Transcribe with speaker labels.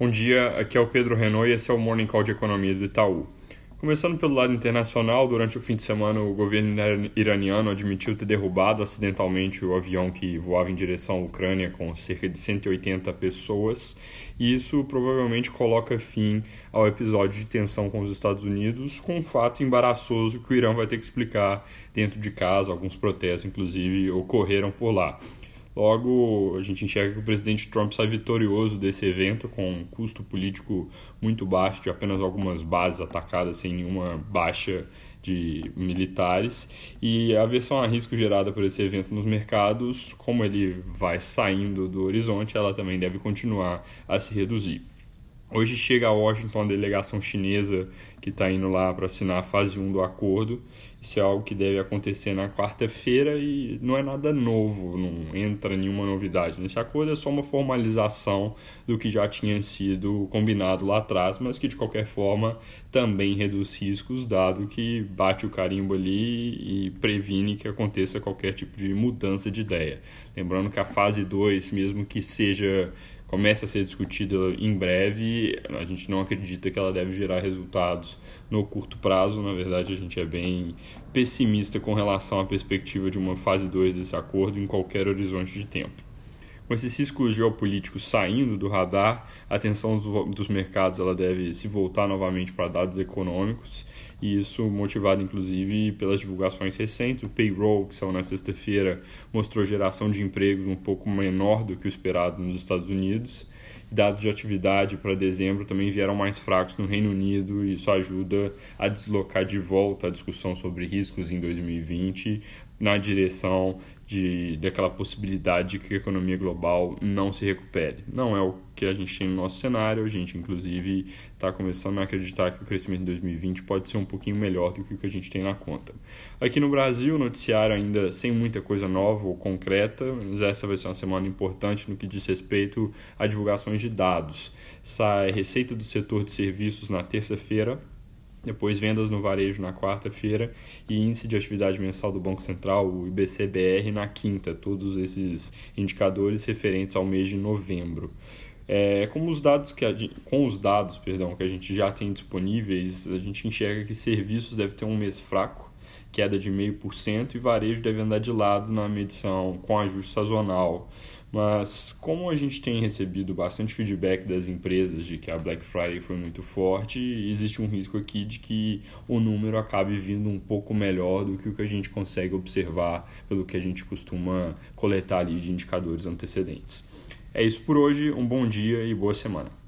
Speaker 1: Bom dia, aqui é o Pedro Renault e esse é o Morning Call de Economia do Itaú. Começando pelo lado internacional, durante o fim de semana o governo iraniano admitiu ter derrubado acidentalmente o avião que voava em direção à Ucrânia com cerca de 180 pessoas, e isso provavelmente coloca fim ao episódio de tensão com os Estados Unidos, com um fato embaraçoso que o Irã vai ter que explicar dentro de casa, alguns protestos inclusive ocorreram por lá. Logo, a gente enxerga que o presidente Trump sai vitorioso desse evento, com um custo político muito baixo, de apenas algumas bases atacadas sem nenhuma baixa de militares. E a versão a risco gerada por esse evento nos mercados, como ele vai saindo do horizonte, ela também deve continuar a se reduzir. Hoje chega a Washington a delegação chinesa que está indo lá para assinar a fase 1 do acordo. Isso é algo que deve acontecer na quarta-feira e não é nada novo, não entra nenhuma novidade. Nesse acordo é só uma formalização do que já tinha sido combinado lá atrás, mas que de qualquer forma também reduz riscos, dado que bate o carimbo ali e previne que aconteça qualquer tipo de mudança de ideia. Lembrando que a fase 2, mesmo que seja começa a ser discutida em breve. A gente não acredita que ela deve gerar resultados no curto prazo. Na verdade, a gente é bem pessimista com relação à perspectiva de uma fase 2 desse acordo em qualquer horizonte de tempo. Com esses riscos geopolíticos saindo do radar, a atenção dos, dos mercados ela deve se voltar novamente para dados econômicos, e isso motivado inclusive pelas divulgações recentes. O payroll, que saiu na sexta-feira, mostrou geração de empregos um pouco menor do que o esperado nos Estados Unidos. Dados de atividade para dezembro também vieram mais fracos no Reino Unido e isso ajuda a deslocar de volta a discussão sobre riscos em 2020 na direção de, daquela possibilidade de que a economia global não se recupere. Não é o que a gente tem no nosso cenário, a gente inclusive está começando a acreditar que o crescimento em 2020 pode ser um pouquinho melhor do que o que a gente tem na conta. Aqui no Brasil, o noticiário ainda sem muita coisa nova ou concreta, mas essa vai ser uma semana importante no que diz respeito a divulgações de dados. Sai receita do setor de serviços na terça-feira, depois vendas no varejo na quarta-feira e índice de atividade mensal do Banco Central, o IBCBR, na quinta, todos esses indicadores referentes ao mês de novembro. É, como os dados que com os dados perdão, que a gente já tem disponíveis, a gente enxerga que serviços deve ter um mês fraco, queda de 0,5%, e varejo deve andar de lado na medição com ajuste sazonal. Mas como a gente tem recebido bastante feedback das empresas de que a Black Friday foi muito forte, existe um risco aqui de que o número acabe vindo um pouco melhor do que o que a gente consegue observar pelo que a gente costuma coletar ali de indicadores antecedentes. É isso por hoje, um bom dia e boa semana.